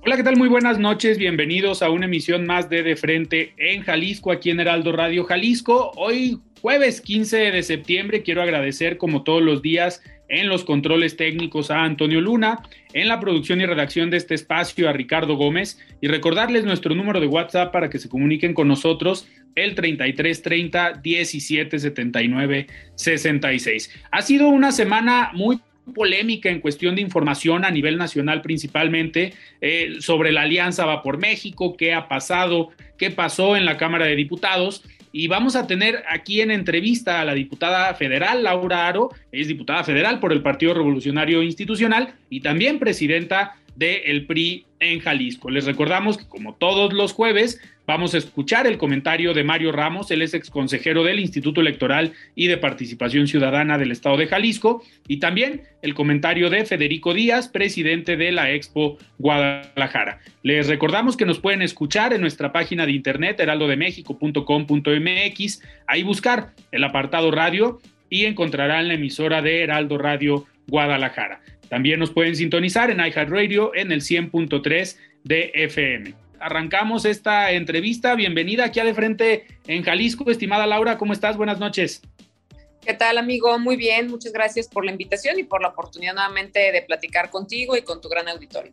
Hola, ¿qué tal? Muy buenas noches. Bienvenidos a una emisión más de De Frente en Jalisco, aquí en Heraldo Radio Jalisco. Hoy, jueves 15 de septiembre, quiero agradecer, como todos los días, en los controles técnicos a Antonio Luna, en la producción y redacción de este espacio a Ricardo Gómez y recordarles nuestro número de WhatsApp para que se comuniquen con nosotros el 3330 1779 66. Ha sido una semana muy polémica en cuestión de información a nivel nacional principalmente eh, sobre la alianza Va por México, qué ha pasado, qué pasó en la Cámara de Diputados. Y vamos a tener aquí en entrevista a la diputada federal Laura Aro, es diputada federal por el Partido Revolucionario Institucional y también presidenta del PRI en Jalisco. Les recordamos que como todos los jueves vamos a escuchar el comentario de Mario Ramos, él es exconsejero del Instituto Electoral y de Participación Ciudadana del Estado de Jalisco, y también el comentario de Federico Díaz, presidente de la Expo Guadalajara. Les recordamos que nos pueden escuchar en nuestra página de internet heraldodemexico.com.mx, ahí buscar el apartado radio y encontrarán la emisora de Heraldo Radio Guadalajara. También nos pueden sintonizar en iHeartRadio en el 100.3 de FM. Arrancamos esta entrevista. Bienvenida aquí a De Frente en Jalisco. Estimada Laura, ¿cómo estás? Buenas noches. ¿Qué tal, amigo? Muy bien, muchas gracias por la invitación y por la oportunidad nuevamente de platicar contigo y con tu gran auditorio.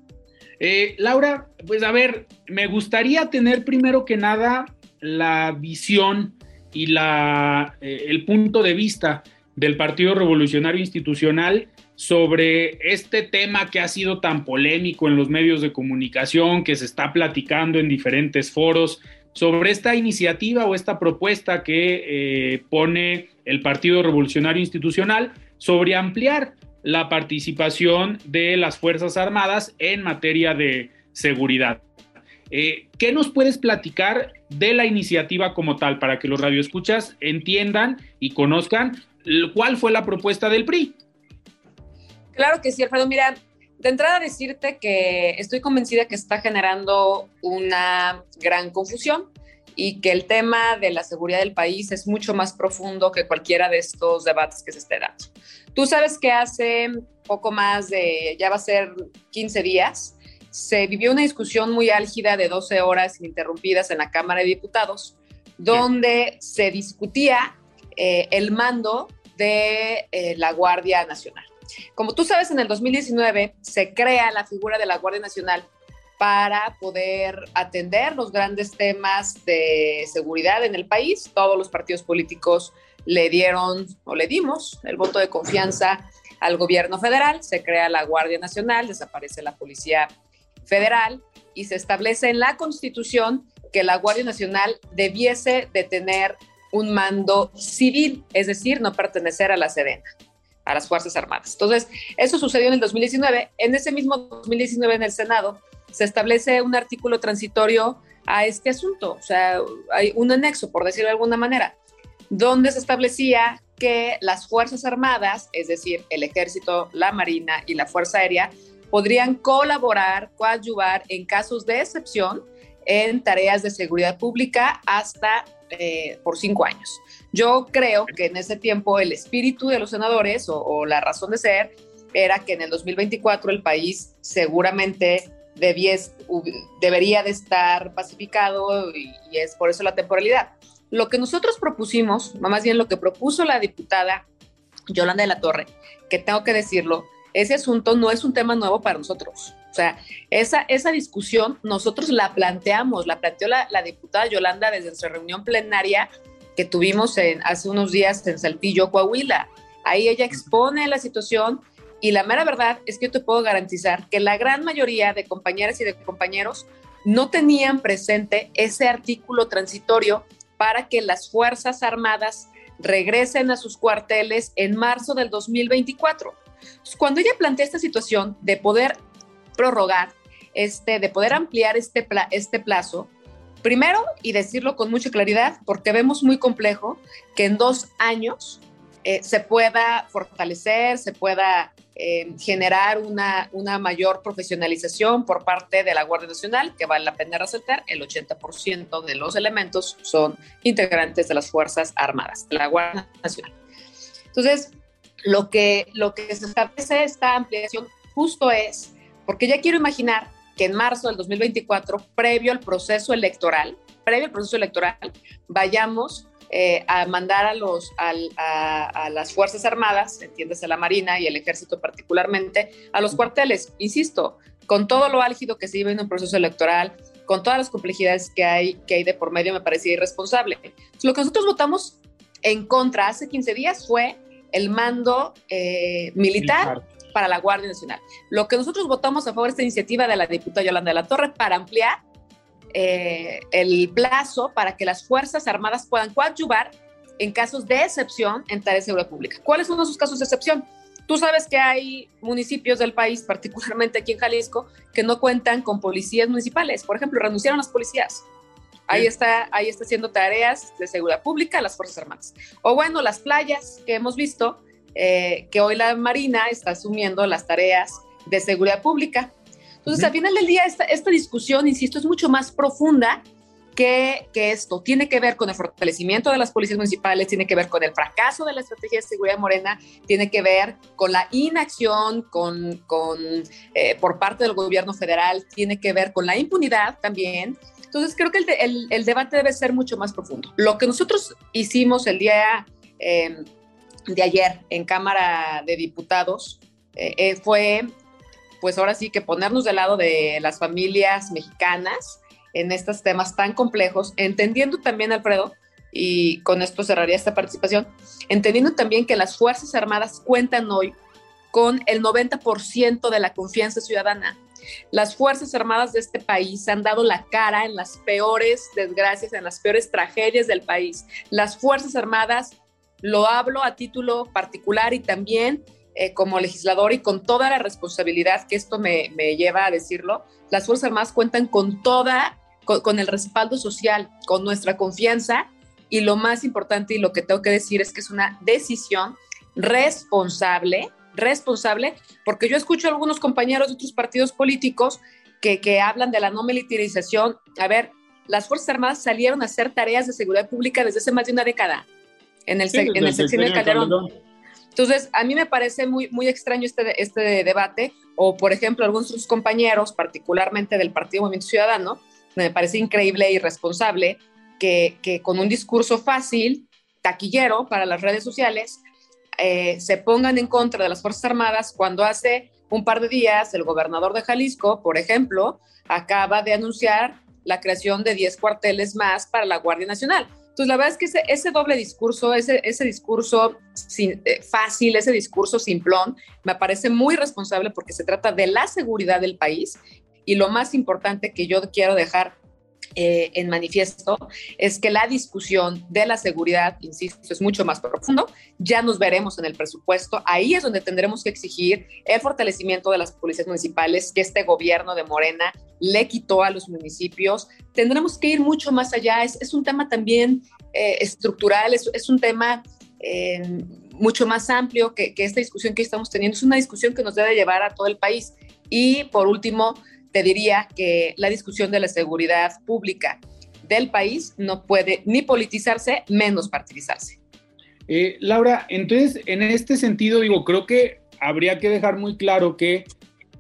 Eh, Laura, pues a ver, me gustaría tener primero que nada la visión y la, eh, el punto de vista del Partido Revolucionario Institucional sobre este tema que ha sido tan polémico en los medios de comunicación, que se está platicando en diferentes foros, sobre esta iniciativa o esta propuesta que eh, pone el Partido Revolucionario Institucional sobre ampliar la participación de las Fuerzas Armadas en materia de seguridad. Eh, ¿Qué nos puedes platicar de la iniciativa como tal para que los radioescuchas entiendan y conozcan cuál fue la propuesta del PRI? Claro que sí, Alfredo. Mira, de entrada decirte que estoy convencida que está generando una gran confusión y que el tema de la seguridad del país es mucho más profundo que cualquiera de estos debates que se esté dando. Tú sabes que hace poco más de, ya va a ser 15 días, se vivió una discusión muy álgida de 12 horas ininterrumpidas en la Cámara de Diputados, donde se discutía eh, el mando de eh, la Guardia Nacional. Como tú sabes, en el 2019 se crea la figura de la Guardia Nacional para poder atender los grandes temas de seguridad en el país. Todos los partidos políticos le dieron o le dimos el voto de confianza al gobierno federal, se crea la Guardia Nacional, desaparece la Policía Federal y se establece en la Constitución que la Guardia Nacional debiese de tener un mando civil, es decir, no pertenecer a la Sedena a las Fuerzas Armadas. Entonces, eso sucedió en el 2019. En ese mismo 2019 en el Senado se establece un artículo transitorio a este asunto, o sea, hay un anexo, por decirlo de alguna manera, donde se establecía que las Fuerzas Armadas, es decir, el Ejército, la Marina y la Fuerza Aérea, podrían colaborar, coadyuvar en casos de excepción en tareas de seguridad pública hasta eh, por cinco años. Yo creo que en ese tiempo el espíritu de los senadores o, o la razón de ser era que en el 2024 el país seguramente debies, debería de estar pacificado y, y, es por eso la temporalidad. Lo que nosotros propusimos, más bien lo que propuso la diputada Yolanda de la Torre, que tengo que decirlo, ese asunto no es un tema nuevo para nosotros. O sea, esa, esa discusión nosotros la planteamos, la planteó la, la diputada Yolanda desde nuestra reunión plenaria que tuvimos en, hace unos días en Saltillo, Coahuila. Ahí ella expone la situación y la mera verdad es que yo te puedo garantizar que la gran mayoría de compañeras y de compañeros no tenían presente ese artículo transitorio para que las Fuerzas Armadas regresen a sus cuarteles en marzo del 2024. cuando ella plantea esta situación de poder prorrogar, este, de poder ampliar este, este plazo, primero, y decirlo con mucha claridad, porque vemos muy complejo que en dos años eh, se pueda fortalecer, se pueda eh, generar una, una mayor profesionalización por parte de la Guardia Nacional, que vale la pena resaltar, el 80% de los elementos son integrantes de las Fuerzas Armadas, de la Guardia Nacional. Entonces, lo que, lo que se establece esta ampliación justo es, porque ya quiero imaginar que en marzo del 2024, previo al proceso electoral, previo al proceso electoral, vayamos eh, a mandar a, los, a, las Fuerzas Armadas, entiéndase la Marina y el Ejército particularmente, a los cuarteles. Insisto, con todo lo álgido que se vive en un proceso electoral, con todas las complejidades que hay, que hay de por medio, me parecía irresponsable. Lo que nosotros votamos en contra hace 15 días fue el mando eh, militar, para la Guardia Nacional. Lo que nosotros votamos a favor de esta iniciativa de la diputada Yolanda de la Torre para ampliar eh, el plazo para que las Fuerzas Armadas puedan coadyuvar en casos de excepción en tareas de seguridad pública. ¿Cuáles son esos casos de excepción? Tú sabes que hay municipios del país, particularmente aquí en Jalisco, que no cuentan con policías municipales. Por ejemplo, renunciaron las policías. Ahí está, ahí está haciendo tareas de seguridad pública las Fuerzas Armadas. O bueno, las playas que hemos visto, eh, que hoy la Marina está asumiendo las tareas de seguridad pública. Entonces, al final del día, esta, esta discusión, insisto, es mucho más profunda que, que, esto. Tiene que ver con el fortalecimiento de las policías municipales, tiene que ver con el fracaso de la estrategia de seguridad morena, tiene que ver con la inacción con, con eh, por parte del gobierno federal, tiene que ver con la impunidad también. Entonces, creo que el, el, el debate debe ser mucho más profundo. Lo que nosotros hicimos el día eh, de ayer en Cámara de Diputados eh, fue pues ahora sí que ponernos del lado de las familias mexicanas en estos temas tan complejos, entendiendo también, Alfredo, y con esto cerraría esta participación, entendiendo también que las Fuerzas Armadas cuentan hoy con el 90% de la confianza ciudadana. Las Fuerzas Armadas de este país han dado la cara en las peores desgracias, en las peores tragedias del país. Las Fuerzas Armadas, lo hablo a título particular y también eh, como legislador y con toda la responsabilidad que esto me, lleva a decirlo, las Fuerzas Armadas cuentan con toda, con, el respaldo social, con nuestra confianza y lo más importante y lo que tengo que decir es que es una decisión responsable, responsable, porque yo escucho a algunos compañeros de otros partidos políticos que, que hablan de la no militarización. A ver, las Fuerzas Armadas salieron a hacer tareas de seguridad pública desde hace más de una década en el, en el sexenio de Calderón. Entonces, a mí me parece muy, muy extraño este, este debate, o por ejemplo, algunos de sus compañeros, particularmente del Partido Movimiento Ciudadano, me parece increíble y irresponsable que, que con un discurso fácil, taquillero para las redes sociales, eh, se pongan en contra de las Fuerzas Armadas cuando hace un par de días el gobernador de Jalisco, por ejemplo, acaba de anunciar la creación de 10 cuarteles más para la Guardia Nacional. Entonces, la verdad es que ese, ese doble discurso, ese, ese discurso sin, eh, fácil, ese discurso simplón, me parece muy responsable porque se trata de la seguridad del país. Y lo más importante que yo quiero dejar eh, en manifiesto es que la discusión de la seguridad, insisto, es mucho más profundo. Ya nos veremos en el presupuesto. Ahí es donde tendremos que exigir el fortalecimiento de las policías municipales que este gobierno de Morena le quitó a los municipios. Tendremos que ir mucho más allá. Es, es un tema también eh, estructural, es, es, un tema eh, mucho más amplio que, que esta discusión que estamos teniendo. Es una discusión que nos debe llevar a todo el país. Y por último, te diría que la discusión de la seguridad pública del país no puede ni politizarse, menos partidizarse. Eh, Laura, entonces, en este sentido, digo, creo que habría que dejar muy claro que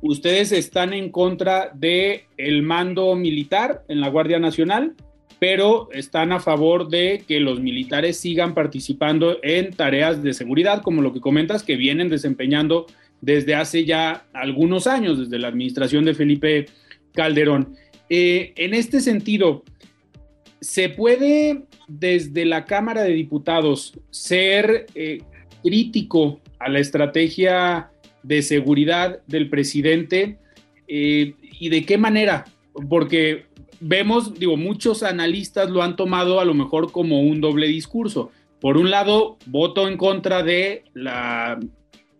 ustedes están en contra del el mando militar en la Guardia Nacional, pero están a favor de que los militares sigan participando en tareas de seguridad, como lo que comentas, que vienen desempeñando desde hace ya algunos años, desde la administración de Felipe Calderón. Eh, en este sentido, ¿se puede desde la Cámara de Diputados ser eh, crítico a la estrategia de seguridad del presidente eh, y de qué manera? Porque vemos, digo, muchos analistas lo han tomado a lo mejor como un doble discurso. Por un lado, voto en contra de la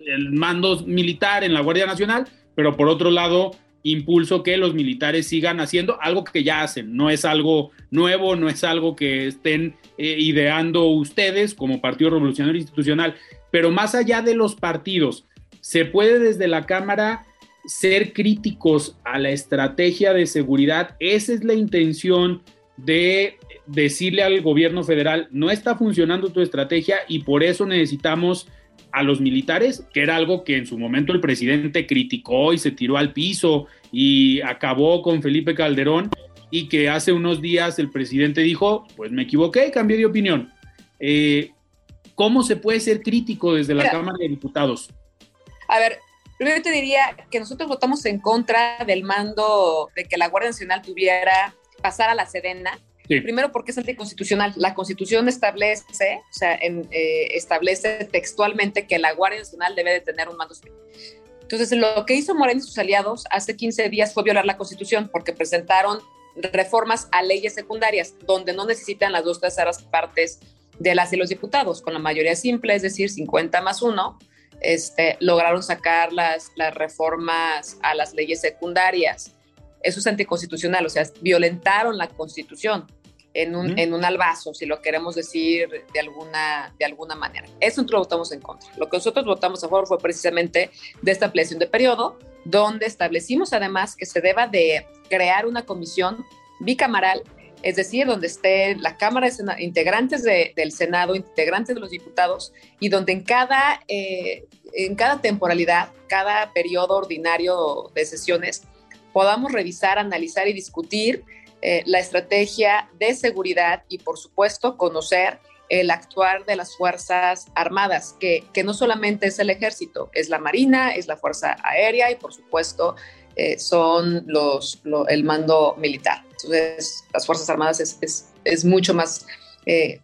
el mando militar en la Guardia Nacional, pero por otro lado impulso que los militares sigan haciendo algo que ya hacen, no es algo nuevo, no es algo que estén eh, ideando ustedes como Partido Revolucionario Institucional, pero más allá de los partidos, se puede desde la Cámara ser críticos a la estrategia de seguridad, esa es la intención de decirle al gobierno federal, no está funcionando tu estrategia y por eso necesitamos a los militares, que era algo que en su momento el presidente criticó y se tiró al piso y acabó con Felipe Calderón y que hace unos días el presidente dijo, pues me equivoqué cambié de opinión. Eh, ¿Cómo se puede ser crítico desde la Cámara de Diputados? A ver, primero te diría que nosotros votamos en contra del mando de que la Guardia Nacional tuviera pasar a la Sedena, Primero porque es anticonstitucional. La Constitución establece, o sea, eh, establece textualmente que la Guardia Nacional debe de tener un mando civil. Entonces, lo que hizo Moreno y sus aliados hace 15 días fue violar la Constitución porque presentaron reformas a leyes secundarias donde no necesitan las dos terceras partes de las y los diputados. Con la mayoría simple, es decir, 50 más 1, este, lograron sacar las, las reformas a las leyes secundarias eso es anticonstitucional, o sea, violentaron la constitución en un, en un albazo, si lo queremos decir de alguna, de alguna manera. Eso nosotros votamos en contra. Lo que nosotros votamos a favor fue precisamente de esta ampliación de periodo, donde establecimos además que se deba de crear una comisión bicamaral, es decir, donde esté la Cámara de integrantes del Senado, integrantes de los diputados, y donde en cada, eh, en cada temporalidad, cada periodo ordinario de sesiones, podamos revisar, analizar y discutir eh, la estrategia de seguridad y, por supuesto, conocer el actuar de las Fuerzas Armadas, que, que no solamente es el ejército, es la Marina, es la Fuerza Aérea y, por supuesto, eh, son los, el mando militar. Entonces, las Fuerzas Armadas es, es, es mucho más eh,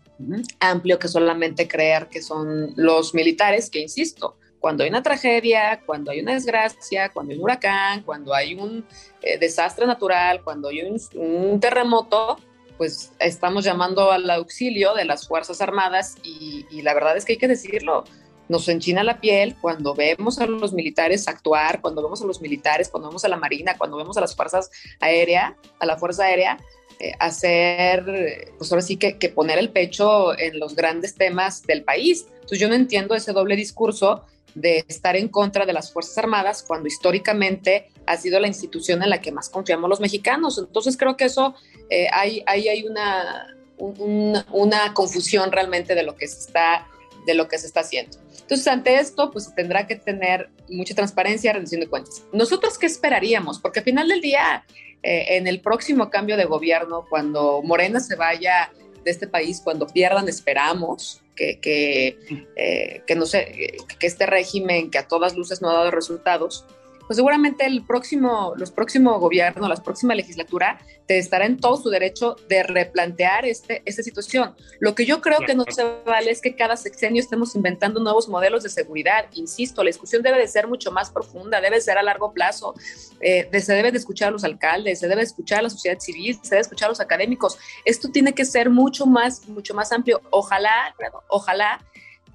amplio que solamente creer que son los militares, que, insisto, cuando hay una tragedia, cuando hay una desgracia, cuando hay un huracán, cuando hay un eh, desastre natural, cuando hay un, terremoto, pues estamos llamando al auxilio de las Fuerzas Armadas y, la verdad es que hay que decirlo, nos enchina la piel cuando vemos a los militares actuar, cuando vemos a los militares, cuando vemos a la Marina, cuando vemos a las Fuerzas Aéreas, a la Fuerza Aérea, eh, hacer, pues ahora sí que, que, poner el pecho en los grandes temas del país. Entonces yo no entiendo ese doble discurso de estar en contra de las Fuerzas Armadas cuando históricamente ha sido la institución en la que más confiamos los mexicanos. Entonces creo que eso, eh, hay, hay, una, una confusión realmente de lo que se está de lo que se está haciendo. Entonces, ante esto, pues tendrá que tener mucha transparencia, rendición de cuentas. ¿Nosotros qué esperaríamos? Porque al final del día, eh, en el próximo cambio de gobierno, cuando Morena se vaya de este país, cuando pierdan, esperamos, que, eh, que, no sé, que este régimen que a todas luces no ha dado resultados, pues seguramente el próximo, los próximos gobiernos, la próxima legislatura, te estará en todo su derecho de replantear este, esta situación. Lo que yo creo que no se vale es que cada sexenio estemos inventando nuevos modelos de seguridad. Insisto, la discusión debe de ser mucho más profunda, debe ser a largo plazo. Eh, se debe de escuchar a los alcaldes, se debe escuchar a la sociedad civil, se debe escuchar a los académicos. Esto tiene que ser mucho más, mucho más amplio. Ojalá, ojalá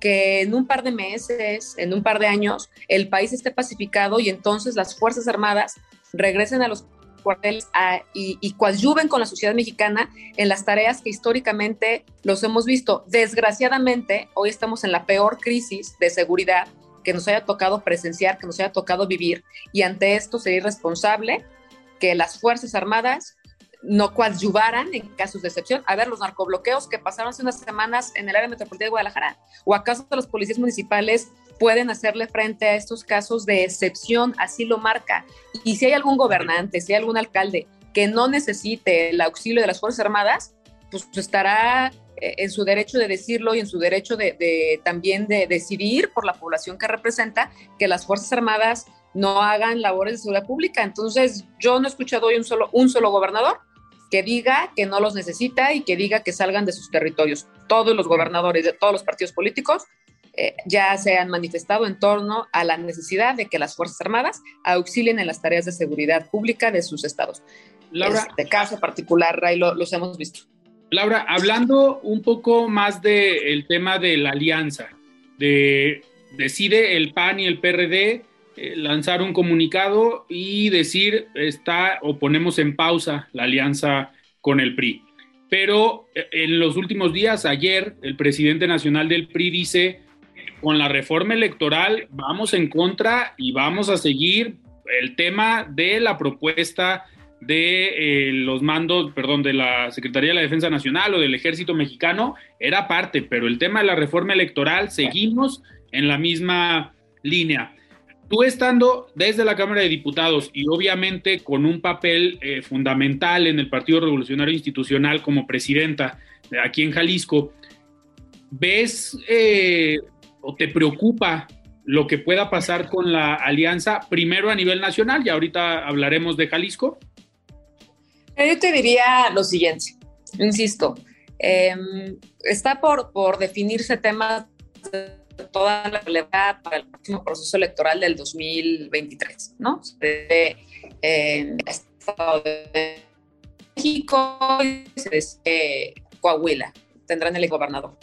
que en un par de meses, en un par de años, el país esté pacificado y entonces las Fuerzas Armadas regresen a los cuarteles y, y coadyuven con la sociedad mexicana en las tareas que históricamente los hemos visto. Desgraciadamente, hoy estamos en la peor crisis de seguridad que nos haya tocado presenciar, que nos haya tocado vivir, y ante esto sería irresponsable que las Fuerzas Armadas no coadyuvaran en casos de excepción. A ver, los narcobloqueos que pasaron hace unas semanas en el área metropolitana de Guadalajara. ¿O acaso los policías municipales pueden hacerle frente a estos casos de excepción? Así lo marca. Y si hay algún gobernante, si hay algún alcalde que no necesite el auxilio de las Fuerzas Armadas, pues estará eh, en su derecho de decirlo y en su derecho de, también de decidir por la población que representa que las Fuerzas Armadas no hagan labores de seguridad pública. Entonces, yo no he escuchado hoy un solo, un solo gobernador que diga que no los necesita y que diga que salgan de sus territorios. Todos los gobernadores de todos los partidos políticos eh, ya se han manifestado en torno a la necesidad de que las Fuerzas Armadas auxilien en las tareas de seguridad pública de sus estados. Laura, este caso particular, Ray, lo, los hemos visto. Laura, hablando un poco más del tema de la alianza, de decide el PAN y el PRD lanzar un comunicado y decir está o ponemos en pausa la alianza con el PRI. Pero eh, en los últimos días, ayer, el presidente nacional del PRI dice, con la reforma electoral vamos en contra y vamos a seguir el tema de la propuesta de eh, los mandos, perdón, de la Secretaría de la Defensa Nacional o del Ejército Mexicano, era parte, pero el tema de la reforma electoral seguimos en la misma línea tú estando desde la Cámara de Diputados y obviamente con un papel eh, fundamental en el Partido Revolucionario Institucional como presidenta aquí en Jalisco, ¿ves eh, o te preocupa lo que pueda pasar con la alianza primero a nivel nacional y ahorita hablaremos de Jalisco? Yo te diría lo siguiente, insisto, em, está por, por definirse temas toda la relevancia para el próximo proceso electoral del 2023, ¿no? De, en Estado de México de Coahuila tendrán el gobernador.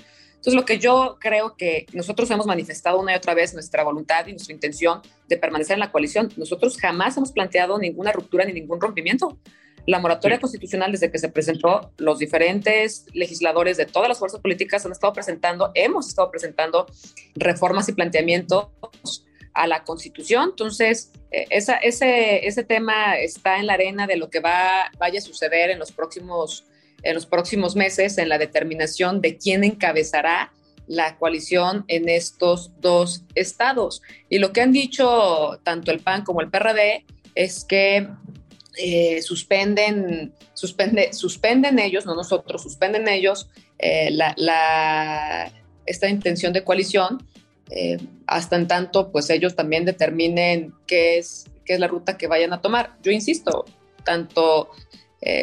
Entonces, lo que yo creo que nosotros hemos manifestado una y otra vez nuestra voluntad y nuestra intención de permanecer en la coalición, nosotros jamás hemos planteado ninguna ruptura ni ningún rompimiento. La moratoria constitucional, desde que se presentó, los diferentes legisladores de todas las fuerzas políticas han estado presentando, hemos estado presentando reformas y planteamientos a la constitución. Entonces, eh, esa, ese, ese tema está en la arena de lo que va, vaya a suceder en los, próximos, en los próximos meses en la determinación de quién encabezará la coalición en estos dos estados. Y lo que han dicho tanto el PAN como el PRD es que eh, suspenden, suspende, suspenden ellos, no nosotros, suspenden ellos eh, la, esta intención de coalición eh, hasta en tanto pues ellos también determinen qué es, qué es la ruta que vayan a tomar. Yo insisto, tanto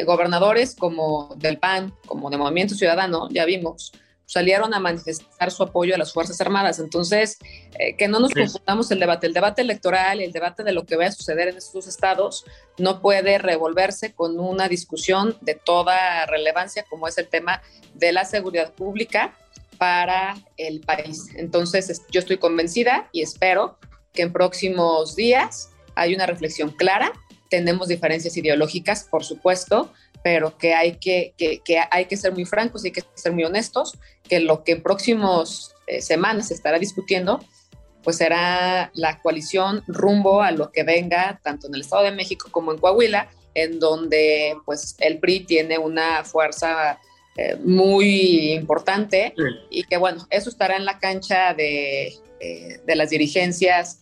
gobernadores como del PAN, como de Movimiento Ciudadano, ya vimos, salieron a manifestar su apoyo a las Fuerzas Armadas. Entonces, eh, que no nos confundamos el debate. El debate electoral, el debate de lo que va a suceder en estos estados, no puede revolverse con una discusión de toda relevancia como es el tema de la seguridad pública para el país. Entonces, yo estoy convencida y espero que en próximos días haya una reflexión clara. Tenemos diferencias ideológicas, por supuesto, pero que hay que, que, hay que ser muy francos y hay que ser muy honestos, que lo que en próximas eh, semanas se estará discutiendo, pues será la coalición rumbo a lo que venga tanto en el Estado de México como en Coahuila, en donde pues el PRI tiene una fuerza eh, muy importante y que bueno, eso estará en la cancha de, eh, de las dirigencias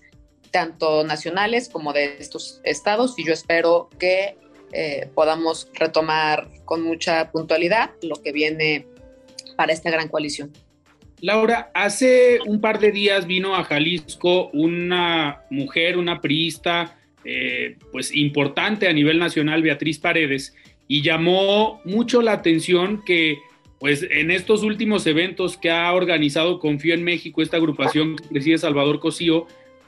tanto nacionales como de estos estados y yo espero que eh, podamos retomar con mucha puntualidad lo que viene para esta gran coalición. Laura, hace un par de días vino a Jalisco una mujer, una priista, eh, pues importante a nivel nacional, Beatriz Paredes, y llamó mucho la atención que, pues en estos últimos eventos que ha organizado Confío en México, esta agrupación que preside Salvador Cosío,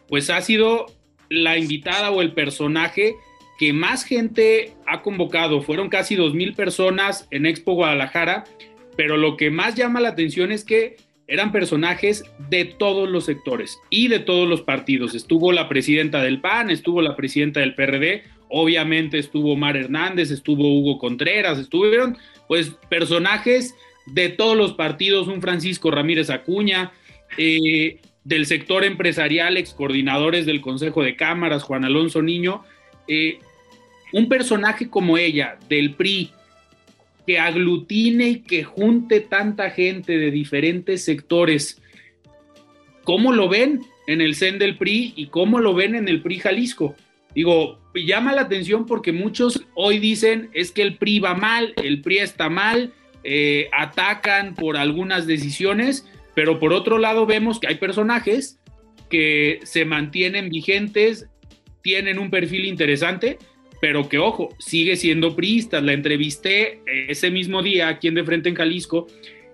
pues ha sido la invitada o el personaje que más gente ha convocado. Fueron casi dos mil personas en Expo Guadalajara, pero lo que más llama la atención es que eran personajes de todos los sectores y de todos los partidos. Estuvo la presidenta del PAN, estuvo la presidenta del PRD, obviamente estuvo Mar Hernández, estuvo Hugo Contreras, estuvieron pues personajes de todos los partidos, un Francisco Ramírez Acuña, eh, del sector empresarial, ex coordinadores del Consejo de Cámaras, Juan Alonso Niño. Eh, un personaje como ella, del PRI, que aglutine y que junte tanta gente de diferentes sectores, ¿cómo lo ven en el CEN del PRI y cómo lo ven en el PRI Jalisco? Digo, llama la atención porque muchos hoy dicen es que el PRI va mal, el PRI está mal, eh, atacan por algunas decisiones, pero por otro lado vemos que hay personajes que se mantienen vigentes, tienen un perfil interesante pero que ojo, sigue siendo priista. La entrevisté ese mismo día aquí en De Frente en Jalisco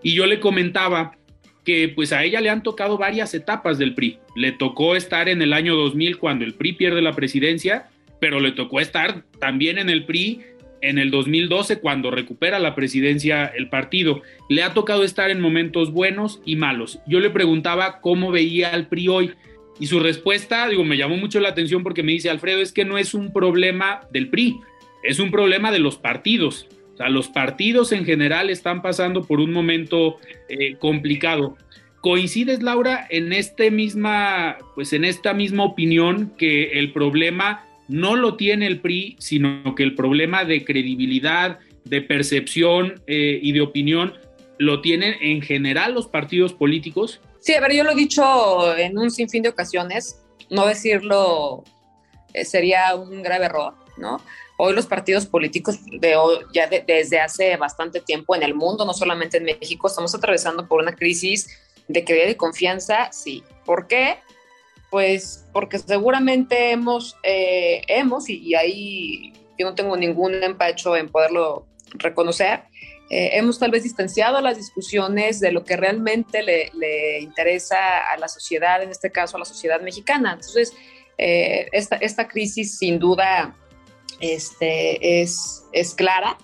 y yo le comentaba que pues a ella le han tocado varias etapas del PRI. Le tocó estar en el año 2000 cuando el PRI pierde la presidencia, pero le tocó estar también en el PRI en el 2012 cuando recupera la presidencia el partido. Le ha tocado estar en momentos buenos y malos. Yo le preguntaba cómo veía al PRI hoy y su respuesta, digo, me llamó mucho la atención porque me dice, Alfredo, es que no es un problema del PRI, es un problema de los partidos. O sea, los partidos en general están pasando por un momento eh, complicado. ¿Coincides, Laura, en este misma, pues en esta misma opinión que el problema no lo tiene el PRI, sino que el problema de credibilidad, de percepción eh, y de opinión lo tienen en general los partidos políticos? Sí, a ver, yo lo he dicho en un sinfín de ocasiones, no decirlo eh, sería un grave error, ¿no? Hoy los partidos políticos de ya desde hace bastante tiempo en el mundo, no solamente en México, estamos atravesando por una crisis de credibilidad y confianza, sí. ¿Por qué? Pues porque seguramente hemos, eh, hemos y, ahí yo no tengo ningún empacho en poderlo reconocer, eh, hemos tal vez distanciado las discusiones de lo que realmente le, interesa a la sociedad, en este caso a la sociedad mexicana. Entonces, eh, esta, esta, crisis sin duda este, es, es clara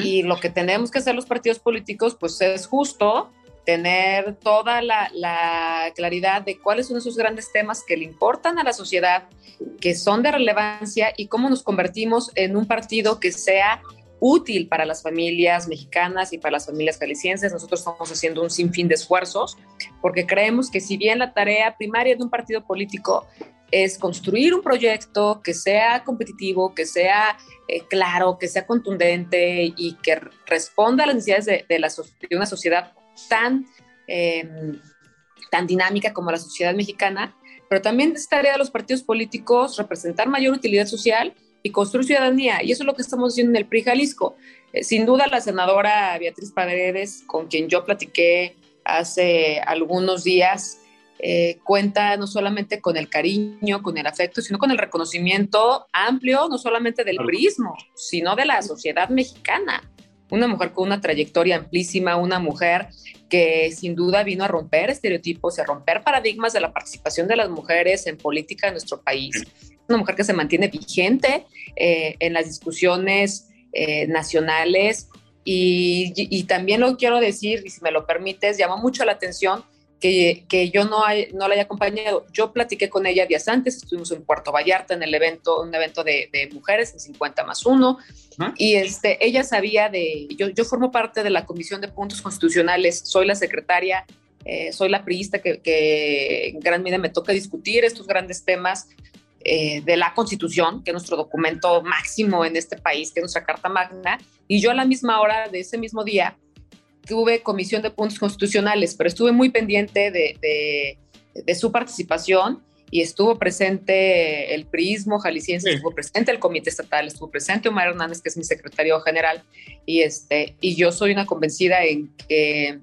y lo que tenemos que hacer los partidos políticos pues es justo tener toda la, claridad de cuáles son esos grandes temas que le importan a la sociedad, que son de relevancia y cómo nos convertimos en un partido que sea útil para las familias mexicanas y para las familias jaliscienses. Nosotros estamos haciendo un sinfín de esfuerzos porque creemos que si bien la tarea primaria de un partido político es construir un proyecto que sea competitivo, que sea eh, claro, que sea contundente y que responda a las necesidades de, de, la, de una sociedad tan, em, tan dinámica como la sociedad mexicana, pero también es tarea de los partidos políticos representar mayor utilidad social y construir ciudadanía. Y eso es lo que estamos haciendo en el PRI Jalisco. Eh, sin duda, la senadora Beatriz Paredes, con quien yo platiqué hace algunos días, eh, cuenta no solamente con el cariño, con el afecto, sino con el reconocimiento amplio, no solamente del prismo, sino de la sociedad mexicana una mujer con una trayectoria amplísima, una mujer que sin duda vino a romper estereotipos, a romper paradigmas de la participación de las mujeres en política en nuestro país. Una mujer que se mantiene vigente eh, en las discusiones eh, nacionales. Y, y, también lo quiero decir, y si me lo permites, llamó mucho la atención que, yo no, no la haya acompañado. Yo platiqué con ella días antes, estuvimos en Puerto Vallarta en el evento, un evento de, mujeres en 50 más 1, y este, ella sabía de, yo, yo formo parte de la Comisión de Puntos Constitucionales, soy la secretaria, eh, soy la priista que, en gran medida me toca discutir estos grandes temas eh, de la Constitución, que es nuestro documento máximo en este país, que es nuestra Carta Magna, y yo a la misma hora de ese mismo día tuve comisión de puntos constitucionales, pero estuve muy pendiente de, de, su participación y estuvo presente el PRISMO jalisciense, estuvo presente el Comité Estatal, estuvo presente Omar Hernández, que es mi secretario general, y, este, y yo soy una convencida en que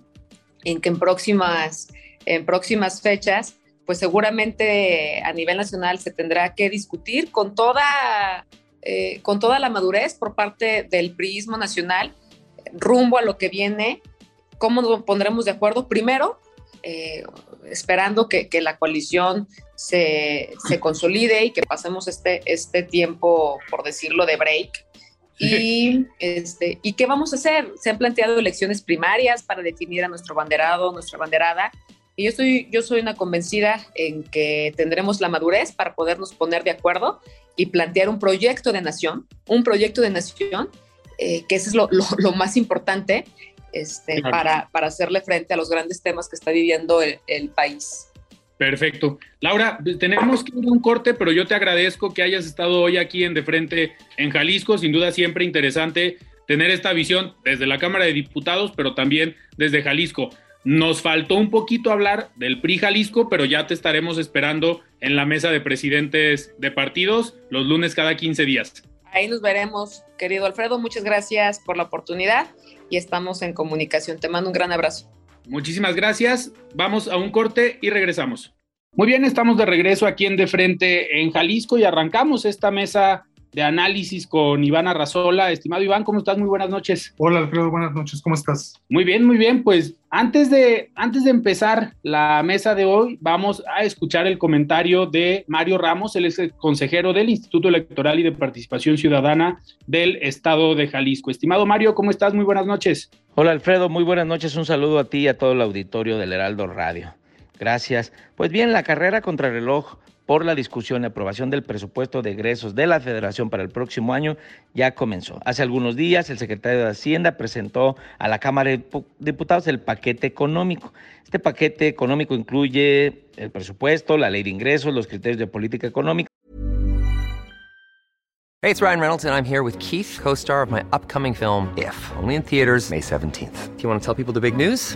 en, que en, próximas, en próximas fechas, pues seguramente a nivel nacional se tendrá que discutir con toda, eh, con toda la madurez por parte del PRIismo nacional rumbo a lo que viene ¿Cómo nos pondremos de acuerdo? Primero, eh, esperando que, la coalición se, consolide y que pasemos este, este tiempo, por decirlo, de break. Y, este, ¿Y qué vamos a hacer? Se han planteado elecciones primarias para definir a nuestro banderado, nuestra banderada. Y yo, estoy, yo soy una convencida en que tendremos la madurez para podernos poner de acuerdo y plantear un proyecto de nación, un proyecto de nación, eh, que eso es lo, lo más importante, este, para, para, hacerle frente a los grandes temas que está viviendo el, país. Perfecto. Laura, tenemos que ir a un corte, pero yo te agradezco que hayas estado hoy aquí en De Frente en Jalisco. Sin duda siempre interesante tener esta visión desde la Cámara de Diputados, pero también desde Jalisco. Nos faltó un poquito hablar del PRI Jalisco, pero ya te estaremos esperando en la mesa de presidentes de partidos los lunes cada 15 días. Ahí nos veremos, querido Alfredo. Muchas gracias por la oportunidad y estamos en comunicación. Te mando un gran abrazo. Muchísimas gracias. Vamos a un corte y regresamos. Muy bien, estamos de regreso aquí en De Frente en Jalisco y arrancamos esta mesa de análisis con Iván Arrazola. Estimado Iván, ¿cómo estás? Muy buenas noches. Hola Alfredo, buenas noches, ¿cómo estás? Muy bien, muy bien. Pues antes de, antes de empezar la mesa de hoy, vamos a escuchar el comentario de Mario Ramos, él es el consejero del Instituto Electoral y de Participación Ciudadana del Estado de Jalisco. Estimado Mario, ¿cómo estás? Muy buenas noches. Hola Alfredo, muy buenas noches. Un saludo a ti y a todo el auditorio del Heraldo Radio. Gracias. Pues bien, la carrera contra el reloj por la discusión y aprobación del presupuesto de egresos de la Federación para el próximo año ya comenzó. Hace algunos días el secretario de Hacienda presentó a la Cámara de Diputados el paquete económico. Este paquete económico incluye el presupuesto, la ley de ingresos, los criterios de política económica. Hey, it's Ryan Reynolds and I'm here with Keith, co-star of my upcoming film If, only in theaters May 17th. Do you want to tell people the big news?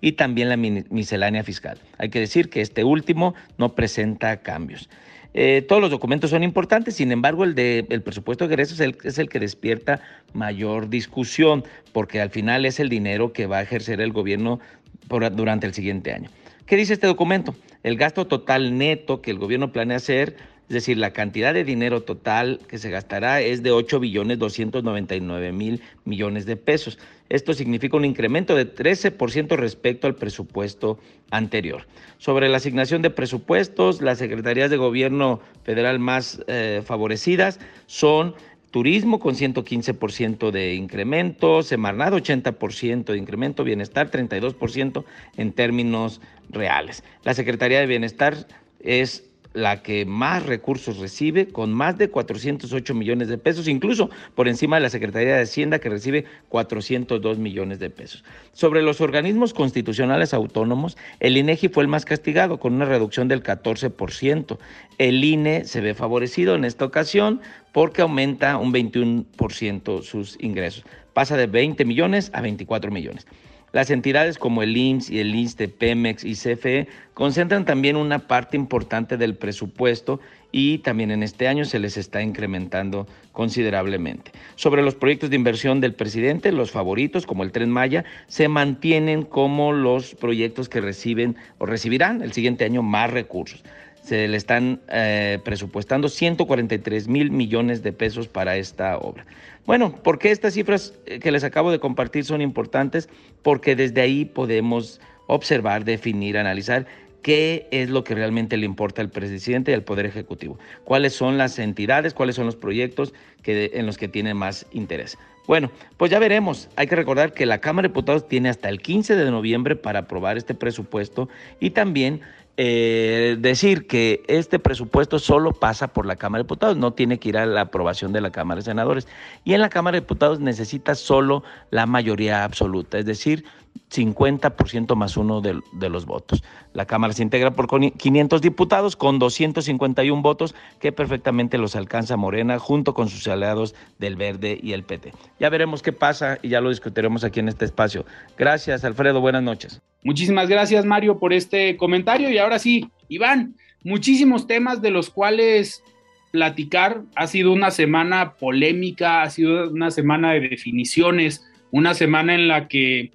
Y también la miscelánea fiscal. Hay que decir que este último no presenta cambios. Eh, todos los documentos son importantes, sin embargo, el de el presupuesto de egresos es el, que despierta mayor discusión, porque al final es el dinero que va a ejercer el gobierno durante el siguiente año. ¿Qué dice este documento? El gasto total neto que el gobierno planea hacer es decir, la cantidad de dinero total que se gastará es de 8 billones 299 mil millones de pesos. Esto significa un incremento de 13% respecto al presupuesto anterior. Sobre la asignación de presupuestos, las secretarías de gobierno federal más eh, favorecidas son Turismo con 115% de incremento, Semarnat 80% de incremento, Bienestar 32% en términos reales. La Secretaría de Bienestar es la que más recursos recibe, con más de 408 millones de pesos, incluso por encima de la Secretaría de Hacienda, que recibe 402 millones de pesos. Sobre los organismos constitucionales autónomos, el INEGI fue el más castigado, con una reducción del 14%. El INE se ve favorecido en esta ocasión porque aumenta un 21% sus ingresos. Pasa de 20 millones a 24 millones. Las entidades como el IMSS y el ISTE, Pemex y CFE concentran también una parte importante del presupuesto y también en este año se les está incrementando considerablemente. Sobre los proyectos de inversión del presidente, los favoritos como el Tren Maya se mantienen como los proyectos que reciben o recibirán el siguiente año más recursos se le están eh, presupuestando 143 mil millones de pesos para esta obra. Bueno, ¿por qué estas cifras eh, que les acabo de compartir son importantes? Porque desde ahí podemos observar, definir, analizar qué es lo que realmente le importa al presidente y al Poder Ejecutivo, cuáles son las entidades, cuáles son los proyectos que, en los que tiene más interés. Bueno, pues ya veremos. Hay que recordar que la Cámara de Diputados tiene hasta el 15 de noviembre para aprobar este presupuesto y también eh, decir que este presupuesto solo pasa por la Cámara de Diputados, no tiene que ir a la aprobación de la Cámara de Senadores. Y en la Cámara de Diputados necesita solo la mayoría absoluta, es decir, 50% más uno de, los votos. La Cámara se integra por 500 diputados con 251 votos que perfectamente los alcanza Morena junto con sus aliados del Verde y el PT. Ya veremos qué pasa y ya lo discutiremos aquí en este espacio. Gracias, Alfredo. Buenas noches. Muchísimas gracias, Mario, por este comentario. Y ahora sí, Iván, muchísimos temas de los cuales platicar. Ha sido una semana polémica, ha sido una semana de definiciones, una semana en la que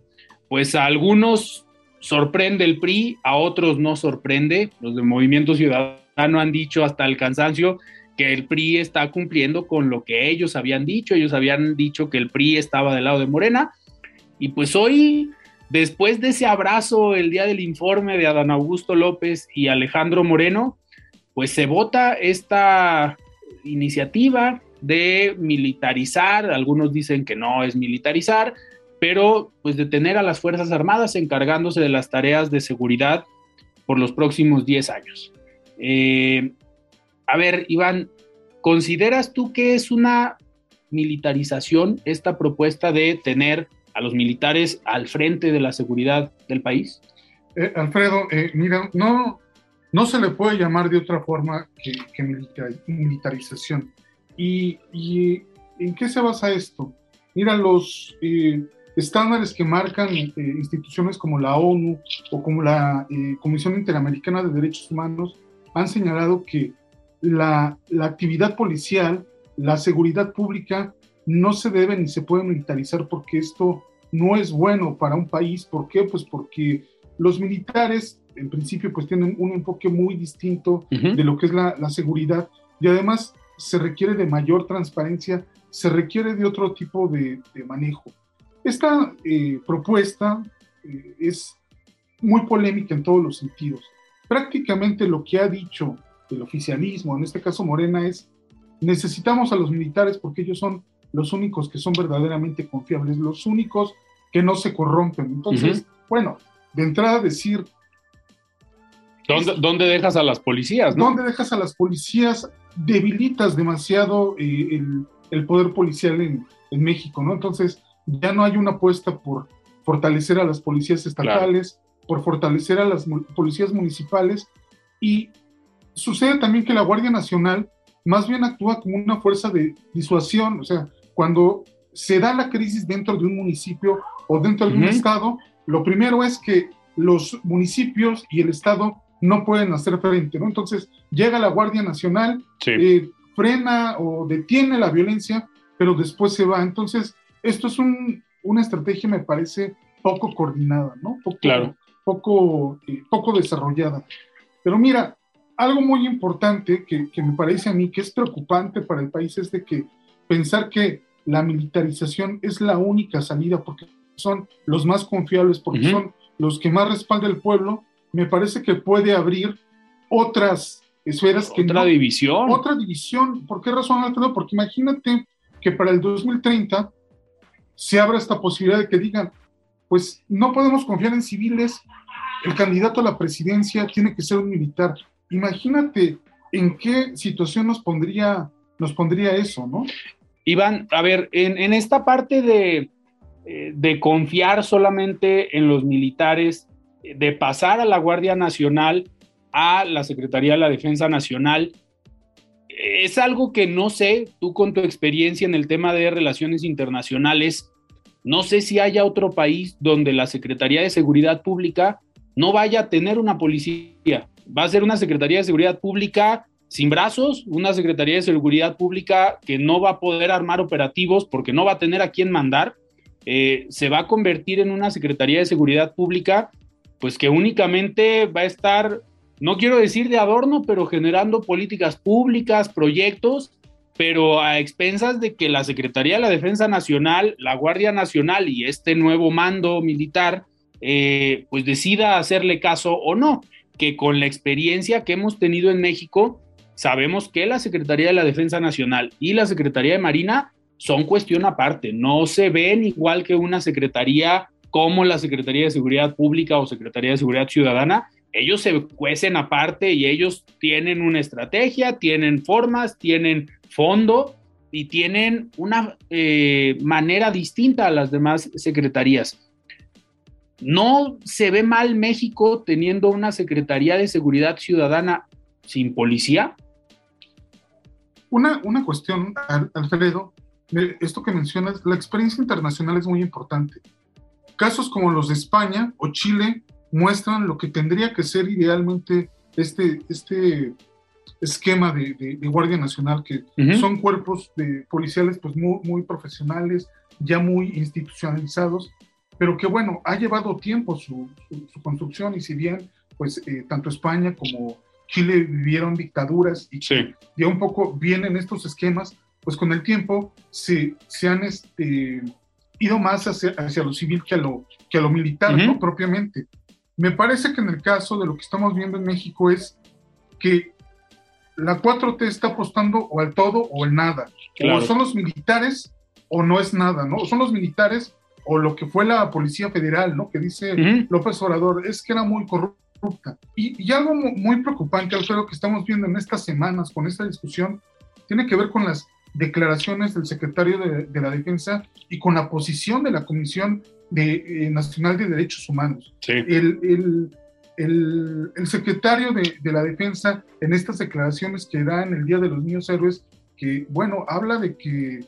pues a algunos sorprende el PRI, a otros no sorprende. Los de Movimiento Ciudadano han dicho hasta el cansancio que el PRI está cumpliendo con lo que ellos habían dicho. Ellos habían dicho que el PRI estaba del lado de Morena. Y pues hoy, después de ese abrazo el día del informe de Adán Augusto López y Alejandro Moreno, pues se vota esta iniciativa de militarizar. Algunos dicen que no es militarizar, pero pues de tener a las Fuerzas Armadas encargándose de las tareas de seguridad por los próximos 10 años. Eh, a ver, Iván, ¿consideras tú que es una militarización esta propuesta de tener a los militares al frente de la seguridad del país? Eh, Alfredo, eh, mira, no, no se le puede llamar de otra forma que, militarización. ¿Y, en qué se basa esto? Mira, los estándares que marcan instituciones como la ONU o como la Comisión Interamericana de Derechos Humanos han señalado que la, la actividad policial, la seguridad pública, no se debe ni se puede militarizar porque esto no es bueno para un país. ¿Por qué? Pues porque los militares, en principio, pues tienen un enfoque muy distinto de lo que es la, seguridad y además se requiere de mayor transparencia, se requiere de otro tipo de, manejo. Esta eh, propuesta eh, es muy polémica en todos los sentidos. Prácticamente lo que ha dicho el oficialismo, en este caso Morena, es necesitamos a los militares porque ellos son los únicos que son verdaderamente confiables, los únicos que no se corrompen. Entonces, bueno, de entrada decir... ¿Dónde, dejas a las policías? ¿no? ¿Dónde dejas a las policías? Debilitas demasiado eh, el, poder policial en, México, ¿no? Entonces, ya no hay una apuesta por fortalecer a las policías estatales, por fortalecer a las policías municipales y sucede también que la Guardia Nacional más bien actúa como una fuerza de disuasión, o sea, cuando se da la crisis dentro de un municipio o dentro de un estado, lo primero es que los municipios y el estado no pueden hacer frente, ¿no? Entonces llega la Guardia Nacional, eh, frena o detiene la violencia, pero después se va. Entonces, esto es una estrategia, me parece, poco coordinada, ¿no? Poco, claro. poco, eh, poco desarrollada. Pero mira, algo muy importante que, que, me parece a mí que es preocupante para el país es de que pensar que la militarización es la única salida porque son los más confiables, porque son los que más respalda el pueblo, me parece que puede abrir otras esferas que otra división. Otra división. ¿Por qué razón, Alfredo? Porque imagínate que para el 2030 se abra esta posibilidad de que digan, pues no podemos confiar en civiles, el candidato a la presidencia tiene que ser un militar. Imagínate en qué situación nos pondría, nos pondría eso, ¿no? Iván, a ver, en, esta parte de, eh, de, confiar solamente en los militares, de pasar a la Guardia Nacional a la Secretaría de la Defensa Nacional, es algo que no sé, tú con tu experiencia en el tema de relaciones internacionales, no sé si haya otro país donde la Secretaría de Seguridad Pública no vaya a tener una policía. Va a ser una Secretaría de Seguridad Pública sin brazos, una Secretaría de Seguridad Pública que no va a poder armar operativos porque no va a tener a quién mandar, eh, se va a convertir en una Secretaría de Seguridad Pública, pues que únicamente va a estar, no quiero decir de adorno, pero generando políticas públicas, proyectos, pero a expensas de que la Secretaría de la Defensa Nacional, la Guardia Nacional y este nuevo mando militar, eh, pues decida hacerle caso o no, que con la experiencia que hemos tenido en México, sabemos que la Secretaría de la Defensa Nacional y la Secretaría de Marina son cuestión aparte, no se ven igual que una secretaría como la Secretaría de Seguridad Pública o Secretaría de Seguridad Ciudadana, ellos se cuecen aparte y ellos tienen una estrategia, tienen formas, tienen fondo y tienen una eh, manera distinta a las demás secretarías. ¿No se ve mal México teniendo una Secretaría de Seguridad Ciudadana sin policía? Una, una cuestión, Alfredo, esto que mencionas, la experiencia internacional es muy importante. Casos como los de España o Chile muestran lo que tendría que ser idealmente este, este esquema de, Guardia Nacional, que son cuerpos de policiales pues muy, muy profesionales, ya muy institucionalizados, pero que bueno, ha llevado tiempo su, su, construcción y si bien pues eh, tanto España como Chile vivieron dictaduras y ya un poco vienen estos esquemas, pues con el tiempo se, se han este, ido más hacia, hacia, lo civil que a lo, que a lo militar, ¿no? Propiamente. Me parece que en el caso de lo que estamos viendo en México es que la 4T está apostando o al todo o al nada. O son los militares o no es nada, ¿no? O son los militares o lo que fue la Policía Federal, ¿no? Que dice López Obrador, es que era muy corrupta. Y, y algo muy preocupante, Alfredo, que estamos viendo en estas semanas con esta discusión, tiene que ver con las declaraciones del secretario de, la Defensa y con la posición de la Comisión de, eh, Nacional de Derechos Humanos. El, el, el, secretario de, de, la Defensa en estas declaraciones que da en el Día de los Niños Héroes, que, bueno, habla de que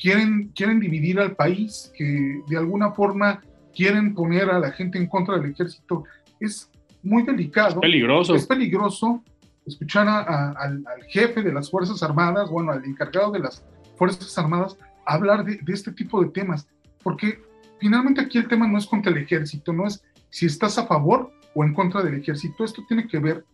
quieren, quieren dividir al país, que de alguna forma quieren poner a la gente en contra del ejército, es muy delicado. Es peligroso. Es peligroso escuchar al, jefe de las Fuerzas Armadas, bueno, al encargado de las Fuerzas Armadas, hablar de, este tipo de temas, porque finalmente aquí el tema no es contra el ejército, no es si estás a favor o en contra del ejército, esto tiene que ver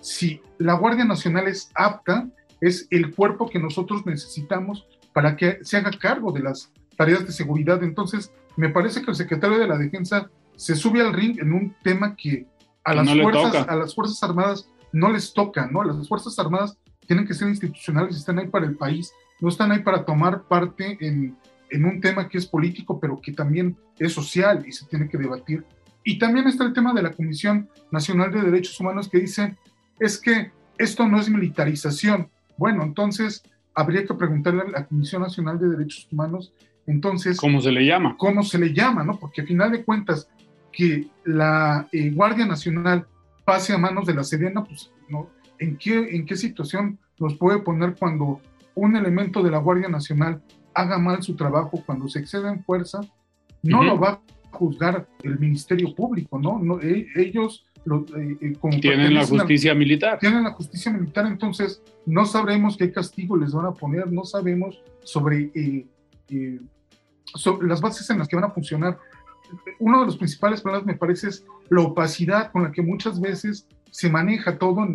si la Guardia Nacional es apta, es el cuerpo que nosotros necesitamos para que se haga cargo de las tareas de seguridad. Entonces, me parece que el secretario de la Defensa se sube al ring en un tema que a, las, fuerzas, a las Fuerzas Armadas no les toca, ¿no? Las Fuerzas Armadas tienen que ser institucionales están ahí para el país, no están ahí para tomar parte en, en un tema que es político, pero que también es social y se tiene que debatir. Y también está el tema de la Comisión Nacional de Derechos Humanos que dice, es que esto no es militarización. Bueno, entonces habría que preguntarle a la Comisión Nacional de Derechos Humanos, entonces... ¿Cómo se le llama? ¿Cómo se le llama? ¿no? Porque a final de cuentas, que la eh, Guardia Nacional pase a manos de la Sedena, pues ¿no? ¿En qué, ¿en qué situación nos puede poner cuando un elemento de la Guardia Nacional haga mal su trabajo, cuando se exceda en fuerza? No lo va a juzgar el Ministerio Público, ¿no? no e, ellos eh, eh, como tienen la justicia militar. Tienen la justicia militar, entonces no sabremos qué castigo les van a poner, no sabemos sobre, eh, sobre las bases en las que van a funcionar uno de los principales problemas, me parece, es la opacidad con la que muchas veces se maneja todo,